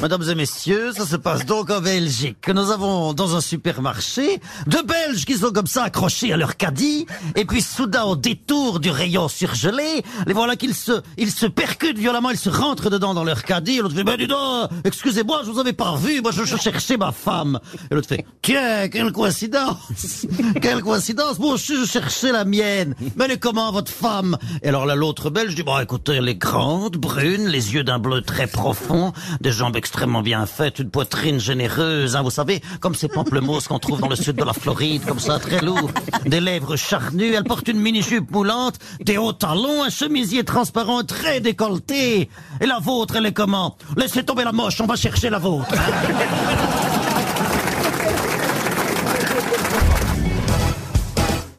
Mesdames et messieurs, ça se passe donc en Belgique. Nous avons dans un supermarché deux Belges qui sont comme ça accrochés à leur caddie, et puis soudain au détour du rayon surgelé, les voilà qu'ils se, ils se percutent violemment, ils se rentrent dedans dans leur caddie, l'autre fait, ben dis donc, excusez-moi, je vous avais pas vu, moi je, cherchais ma femme. Et l'autre fait, tiens, quelle coïncidence, quelle coïncidence, moi je cherchais la mienne, mais elle est comment votre femme? Et alors là l'autre Belge dit, bon écoutez, elle est grande, brune, les yeux d'un bleu très profond, des jambes extrêmement bien faites, une poitrine généreuse, hein, vous savez, comme ces pamplemousses qu'on trouve dans le sud de la Floride, comme ça, très lourd, des lèvres charnues, elle porte une mini-jupe moulante, des hauts talons, un chemisier transparent très décolleté. Et la vôtre, elle est comment? Laissez tomber la moche, on va chercher la vôtre.